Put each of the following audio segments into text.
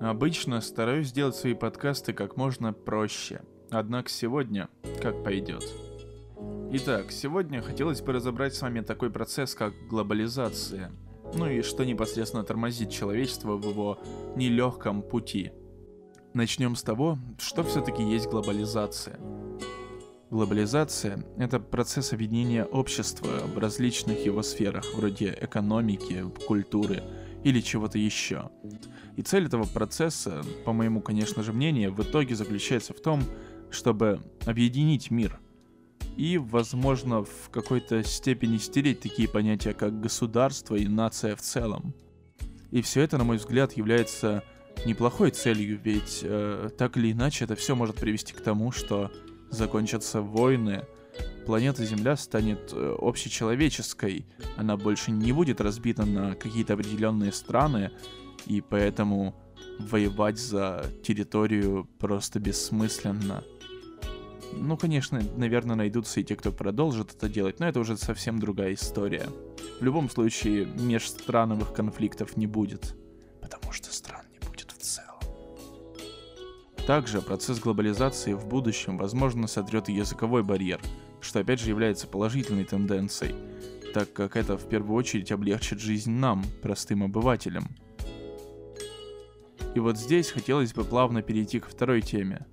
Обычно стараюсь сделать свои подкасты как можно проще. Однако сегодня как пойдет. Итак, сегодня хотелось бы разобрать с вами такой процесс, как глобализация. Ну и что непосредственно тормозит человечество в его нелегком пути. Начнем с того, что все-таки есть глобализация. Глобализация – это процесс объединения общества в различных его сферах, вроде экономики, культуры или чего-то еще. И цель этого процесса, по моему, конечно же, мнению, в итоге заключается в том, чтобы объединить мир и, возможно, в какой-то степени стереть такие понятия, как государство и нация в целом. И все это, на мой взгляд, является неплохой целью, ведь э, так или иначе это все может привести к тому, что закончатся войны, планета Земля станет э, общечеловеческой, она больше не будет разбита на какие-то определенные страны, и поэтому воевать за территорию просто бессмысленно. Ну, конечно, наверное, найдутся и те, кто продолжит это делать, но это уже совсем другая история. В любом случае, межстрановых конфликтов не будет, потому что стран не будет в целом. Также процесс глобализации в будущем, возможно, сотрет языковой барьер, что опять же является положительной тенденцией, так как это в первую очередь облегчит жизнь нам, простым обывателям. И вот здесь хотелось бы плавно перейти к второй теме.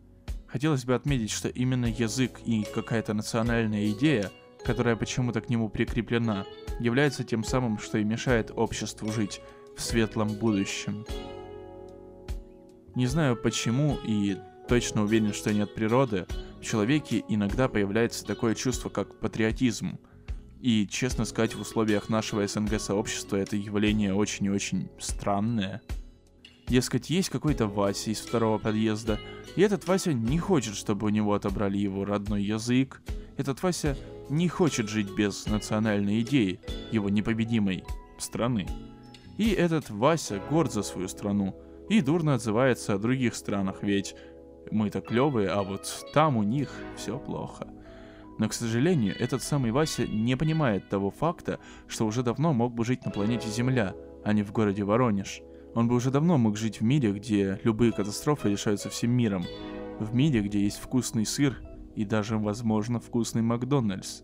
Хотелось бы отметить, что именно язык и какая-то национальная идея, которая почему-то к нему прикреплена, является тем самым, что и мешает обществу жить в светлом будущем. Не знаю почему и точно уверен, что не от природы, в человеке иногда появляется такое чувство, как патриотизм. И, честно сказать, в условиях нашего СНГ-сообщества это явление очень и очень странное. Дескать, есть какой-то Вася из второго подъезда, и этот Вася не хочет, чтобы у него отобрали его родной язык. Этот Вася не хочет жить без национальной идеи, его непобедимой страны. И этот Вася горд за свою страну, и дурно отзывается о других странах, ведь мы-то клевые, а вот там у них все плохо. Но, к сожалению, этот самый Вася не понимает того факта, что уже давно мог бы жить на планете Земля, а не в городе Воронеж. Он бы уже давно мог жить в мире, где любые катастрофы решаются всем миром. В мире, где есть вкусный сыр и даже, возможно, вкусный Макдональдс.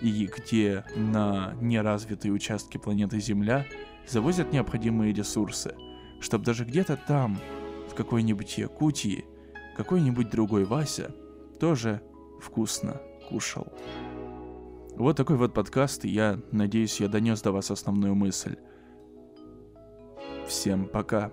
И где на неразвитые участки планеты Земля завозят необходимые ресурсы – чтобы даже где-то там, в какой-нибудь Якутии, какой-нибудь другой Вася тоже вкусно кушал. Вот такой вот подкаст, и я надеюсь, я донес до вас основную мысль. Всем пока.